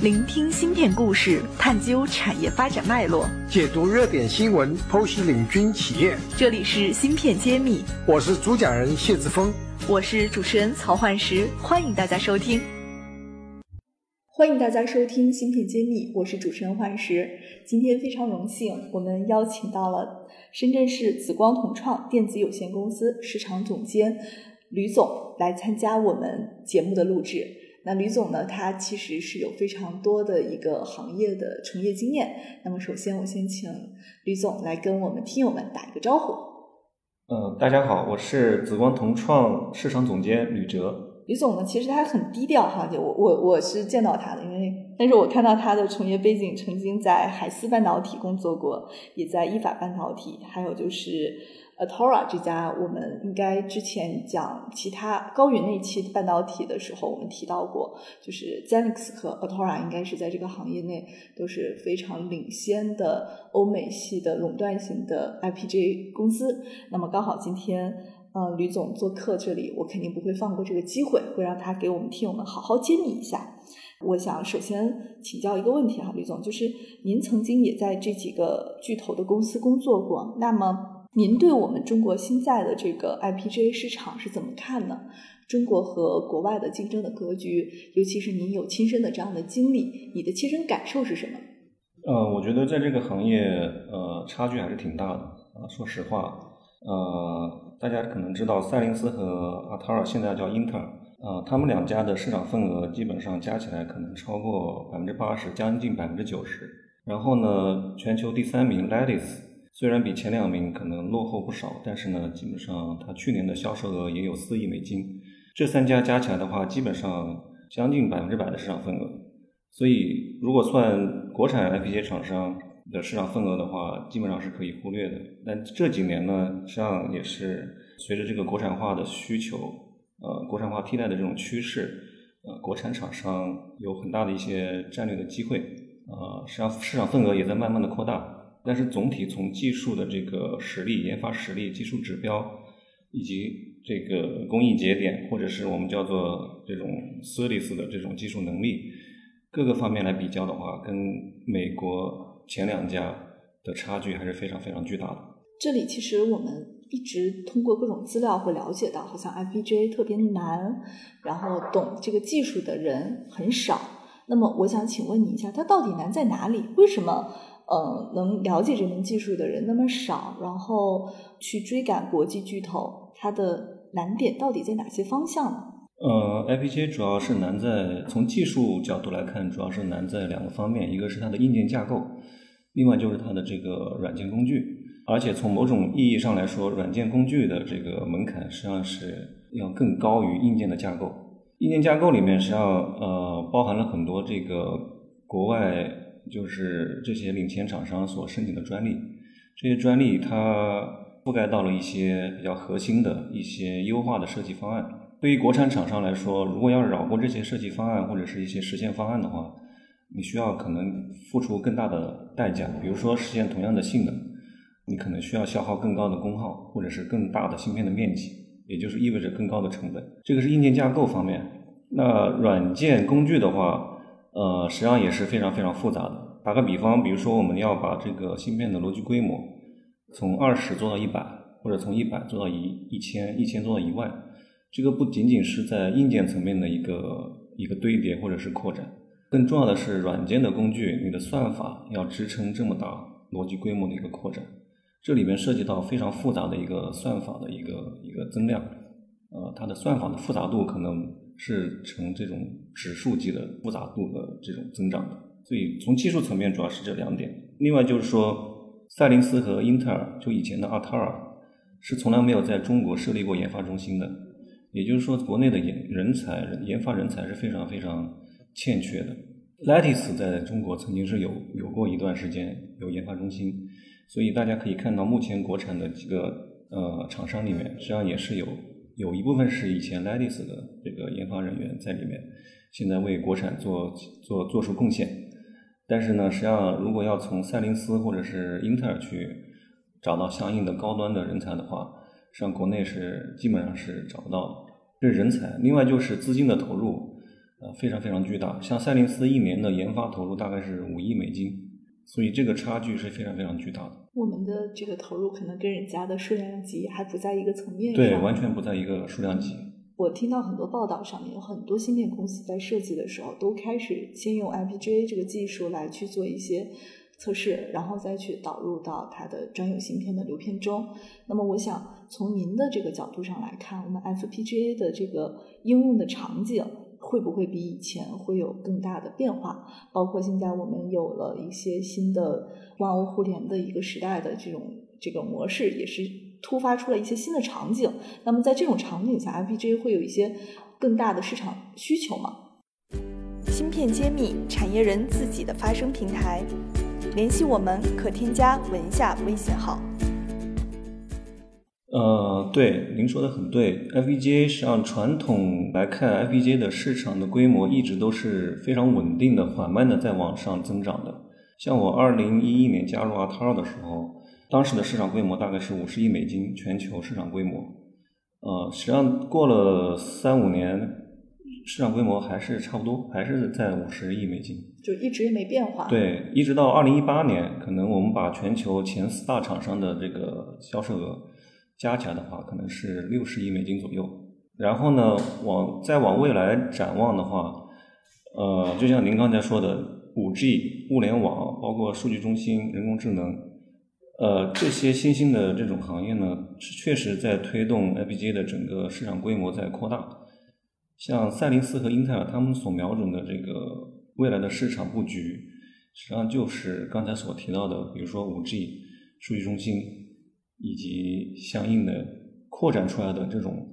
聆听芯片故事，探究产业发展脉络，解读热点新闻，剖析领军企业。这里是芯片揭秘，我是主讲人谢志峰，我是主持人曹焕石，欢迎大家收听。欢迎大家收听芯片揭秘，我是主持人焕石。今天非常荣幸，我们邀请到了深圳市紫光同创电子有限公司市场总监吕总来参加我们节目的录制。那吕总呢，他其实是有非常多的一个行业的从业经验。那么首先，我先请吕总来跟我们听友们打一个招呼。嗯，大家好，我是紫光同创市场总监吕哲。李总呢，其实他很低调哈，就我我我是见到他的，因为但是我看到他的从业背景，曾经在海思半导体工作过，也在意法半导体，还有就是 Atora 这家，我们应该之前讲其他高云那期半导体的时候，我们提到过，就是 Zenix 和 Atora 应该是在这个行业内都是非常领先的欧美系的垄断型的 IPG 公司。那么刚好今天。呃，吕总做客这里，我肯定不会放过这个机会，会让他给我们听友们好好揭秘一下。我想首先请教一个问题哈，吕总，就是您曾经也在这几个巨头的公司工作过，那么您对我们中国现在的这个 IPGA 市场是怎么看呢？中国和国外的竞争的格局，尤其是您有亲身的这样的经历，你的切身感受是什么？呃，我觉得在这个行业，呃，差距还是挺大的啊。说实话，呃。大家可能知道，赛灵思和阿塔尔现在叫英特尔，啊，他们两家的市场份额基本上加起来可能超过百分之八十，将近百分之九十。然后呢，全球第三名 Lattice 虽然比前两名可能落后不少，但是呢，基本上它去年的销售额也有四亿美金。这三家加起来的话，基本上将近百分之百的市场份额。所以，如果算国产 IPC 厂商，的市场份额的话，基本上是可以忽略的。但这几年呢，实际上也是随着这个国产化的需求，呃，国产化替代的这种趋势，呃，国产厂商有很大的一些战略的机会，呃，实际上市场份额也在慢慢的扩大。但是总体从技术的这个实力、研发实力、技术指标，以及这个工艺节点，或者是我们叫做这种 service 的这种技术能力，各个方面来比较的话，跟美国。前两家的差距还是非常非常巨大的。这里其实我们一直通过各种资料会了解到，好像 IPGA 特别难，然后懂这个技术的人很少。那么我想请问你一下，它到底难在哪里？为什么呃能了解这门技术的人那么少？然后去追赶国际巨头，它的难点到底在哪些方向呢？呃，IPG 主要是难在从技术角度来看，主要是难在两个方面，一个是它的硬件架构，另外就是它的这个软件工具。而且从某种意义上来说，软件工具的这个门槛实际上是要更高于硬件的架构。硬件架构里面实际上呃包含了很多这个国外就是这些领先厂商所申请的专利，这些专利它覆盖到了一些比较核心的一些优化的设计方案。对于国产厂商来说，如果要绕过这些设计方案或者是一些实现方案的话，你需要可能付出更大的代价。比如说实现同样的性能，你可能需要消耗更高的功耗，或者是更大的芯片的面积，也就是意味着更高的成本。这个是硬件架构方面。那软件工具的话，呃，实际上也是非常非常复杂的。打个比方，比如说我们要把这个芯片的逻辑规模从二十做到一百，或者从一百做到一一千，一千做到一万。这个不仅仅是在硬件层面的一个一个堆叠或者是扩展，更重要的是软件的工具，你的算法要支撑这么大逻辑规模的一个扩展，这里面涉及到非常复杂的一个算法的一个一个增量，呃，它的算法的复杂度可能是呈这种指数级的复杂度的这种增长的，所以从技术层面主要是这两点。另外就是说，赛灵思和英特尔就以前的阿特尔是从来没有在中国设立过研发中心的。也就是说，国内的研人才、研发人才是非常非常欠缺的。Lattice 在中国曾经是有有过一段时间有研发中心，所以大家可以看到，目前国产的几个呃厂商里面，实际上也是有有一部分是以前 Lattice 的这个研发人员在里面，现在为国产做做做出贡献。但是呢，实际上如果要从赛灵思或者是英特尔去找到相应的高端的人才的话，上国内是基本上是找不到的，这是人才。另外就是资金的投入，呃，非常非常巨大。像赛灵思一年的研发投入大概是五亿美金，所以这个差距是非常非常巨大的。我们的这个投入可能跟人家的数量级还不在一个层面上，对，完全不在一个数量级。我听到很多报道上面有很多芯片公司在设计的时候都开始先用 FPGA 这个技术来去做一些测试，然后再去导入到它的专有芯片的流片中。那么，我想从您的这个角度上来看，我们 FPGA 的这个应用的场景会不会比以前会有更大的变化？包括现在我们有了一些新的万物互联的一个时代的这种这个模式，也是。突发出了一些新的场景，那么在这种场景下，FPGA 会有一些更大的市场需求吗？芯片揭秘，产业人自己的发声平台，联系我们可添加文下微信号。呃，对，您说的很对，FPGA 实际上传统来看，FPGA 的市场的规模一直都是非常稳定的、缓慢的在往上增长的。像我二零一一年加入 ATAR 的时候。当时的市场规模大概是五十亿美金，全球市场规模。呃，实际上过了三五年，市场规模还是差不多，还是在五十亿美金，就一直也没变化。对，一直到二零一八年，可能我们把全球前四大厂商的这个销售额加起来的话，可能是六十亿美金左右。然后呢，往再往未来展望的话，呃，就像您刚才说的，五 G、物联网，包括数据中心、人工智能。呃，这些新兴的这种行业呢，是确实在推动 FPGA 的整个市场规模在扩大。像赛灵思和英特尔他们所瞄准的这个未来的市场布局，实际上就是刚才所提到的，比如说五 G、数据中心以及相应的扩展出来的这种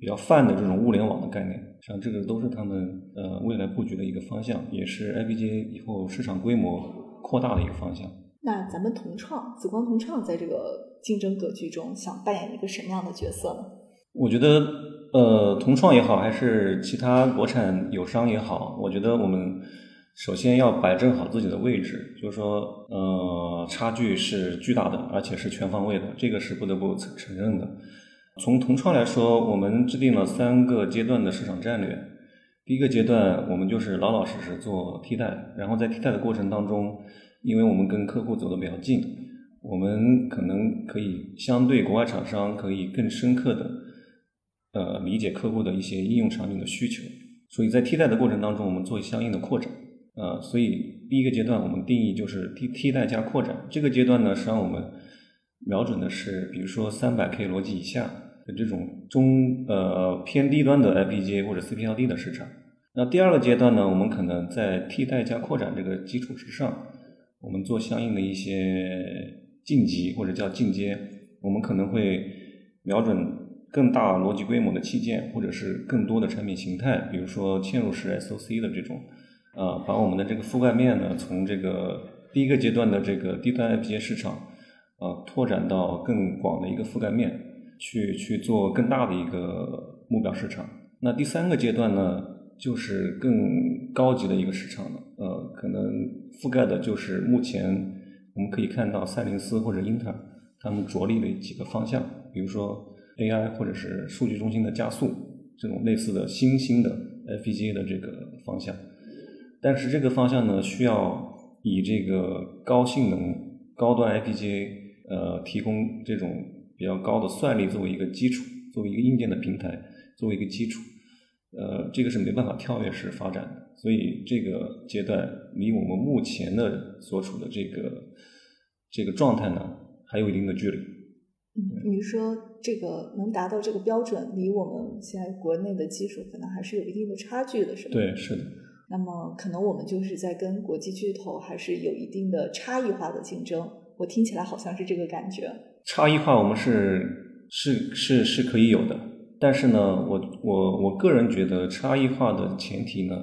比较泛的这种物联网的概念，实际上这个都是他们呃未来布局的一个方向，也是 IPGA 以后市场规模扩大的一个方向。那咱们同创紫光同创在这个竞争格局中想扮演一个什么样的角色呢？我觉得，呃，同创也好，还是其他国产友商也好，我觉得我们首先要摆正好自己的位置，就是说，呃，差距是巨大的，而且是全方位的，这个是不得不承承认的。从同创来说，我们制定了三个阶段的市场战略。第一个阶段，我们就是老老实实做替代，然后在替代的过程当中。因为我们跟客户走得比较近，我们可能可以相对国外厂商可以更深刻的呃理解客户的一些应用场景的需求，所以在替代的过程当中，我们做相应的扩展，呃，所以第一个阶段我们定义就是替替代加扩展。这个阶段呢，实际上我们瞄准的是比如说三百 K 逻辑以下的这种中呃偏低端的 FPGA 或者 CPLD 的市场。那第二个阶段呢，我们可能在替代加扩展这个基础之上。我们做相应的一些晋级或者叫进阶，我们可能会瞄准更大逻辑规模的器件，或者是更多的产品形态，比如说嵌入式 SOC 的这种，啊，把我们的这个覆盖面呢，从这个第一个阶段的这个低端 FPGA 市场，啊，拓展到更广的一个覆盖面，去去做更大的一个目标市场。那第三个阶段呢？就是更高级的一个市场了，呃，可能覆盖的就是目前我们可以看到赛灵思或者英特尔他们着力的几个方向，比如说 AI 或者是数据中心的加速这种类似的新兴的 FPGA 的这个方向。但是这个方向呢，需要以这个高性能、高端 FPGA 呃提供这种比较高的算力作为一个基础，作为一个硬件的平台，作为一个基础。呃，这个是没办法跳跃式发展的，所以这个阶段离我们目前的所处的这个这个状态呢，还有一定的距离。嗯，你说这个能达到这个标准，离我们现在国内的技术可能还是有一定的差距的，是吧？对，是的。那么可能我们就是在跟国际巨头还是有一定的差异化的竞争。我听起来好像是这个感觉。差异化，我们是是是是可以有的。但是呢，我我我个人觉得差异化的前提呢，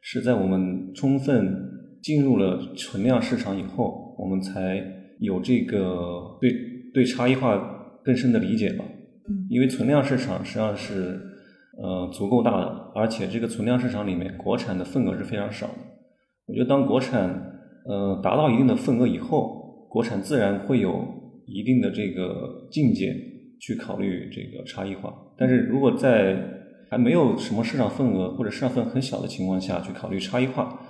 是在我们充分进入了存量市场以后，我们才有这个对对差异化更深的理解吧。因为存量市场实际上是呃足够大的，而且这个存量市场里面国产的份额是非常少的。我觉得当国产呃达到一定的份额以后，国产自然会有一定的这个境界。去考虑这个差异化，但是如果在还没有什么市场份额或者市场份额很小的情况下去考虑差异化，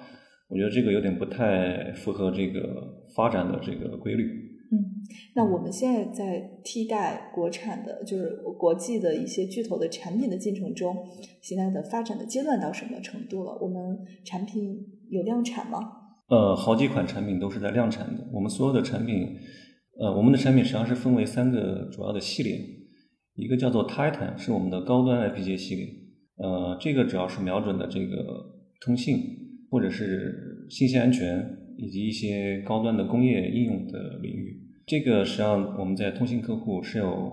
我觉得这个有点不太符合这个发展的这个规律。嗯，那我们现在在替代国产的，就是国际的一些巨头的产品的进程中，现在的发展的阶段到什么程度了？我们产品有量产吗？呃，好几款产品都是在量产的。我们所有的产品，呃，我们的产品实际上是分为三个主要的系列，一个叫做 Titan，是我们的高端 IPG 系列，呃，这个主要是瞄准的这个通信或者是信息安全以及一些高端的工业应用的领域。这个实际上我们在通信客户是有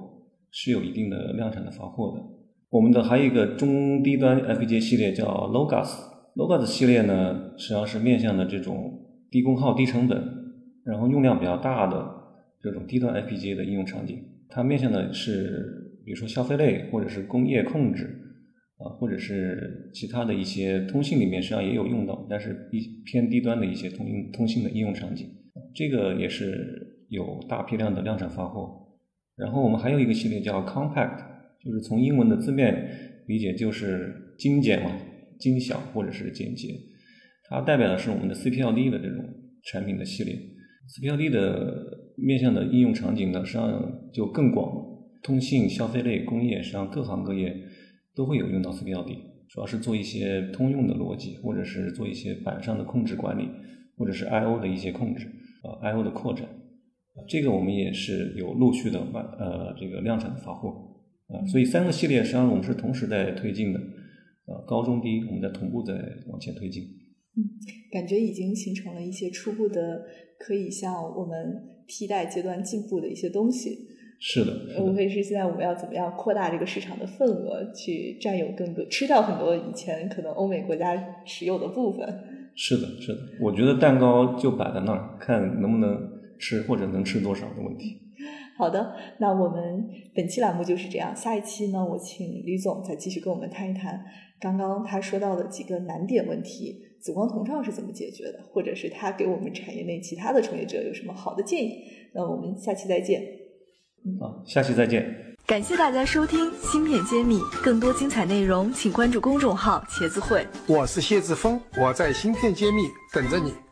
是有一定的量产的发货的。我们的还有一个中低端 FPGA 系列叫 Logos，Logos 系列呢实际上是面向的这种低功耗、低成本，然后用量比较大的这种低端 FPGA 的应用场景。它面向的是比如说消费类或者是工业控制啊，或者是其他的一些通信里面实际上也有用到，但是一偏低端的一些通信通信的应用场景，这个也是。有大批量的量产发货，然后我们还有一个系列叫 Compact，就是从英文的字面理解就是精简嘛，精小或者是简洁。它代表的是我们的 CPLD 的这种产品的系列。CPLD 的面向的应用场景呢，实际上就更广，通信、消费类、工业，实际上各行各业都会有用到 CPLD，主要是做一些通用的逻辑，或者是做一些板上的控制管理，或者是 I/O 的一些控制，啊 I/O 的扩展。这个我们也是有陆续的完呃这个量产的发货啊，所以三个系列实际上我们是同时在推进的，呃高中低我们在同步在往前推进。嗯，感觉已经形成了一些初步的可以向我们替代阶段进步的一些东西。是的，无非是现在我们要怎么样扩大这个市场的份额，去占有更多，吃掉很多以前可能欧美国家持有的部分。是的，是的，我觉得蛋糕就摆在那儿，看能不能。吃或者能吃多少的问题。好的，那我们本期栏目就是这样。下一期呢，我请李总再继续跟我们谈一谈刚刚他说到的几个难点问题，紫光同创是怎么解决的，或者是他给我们产业内其他的从业者有什么好的建议。那我们下期再见。好，下期再见。感谢大家收听《芯片揭秘》，更多精彩内容请关注公众号“茄子会”。我是谢志峰，我在《芯片揭秘》等着你。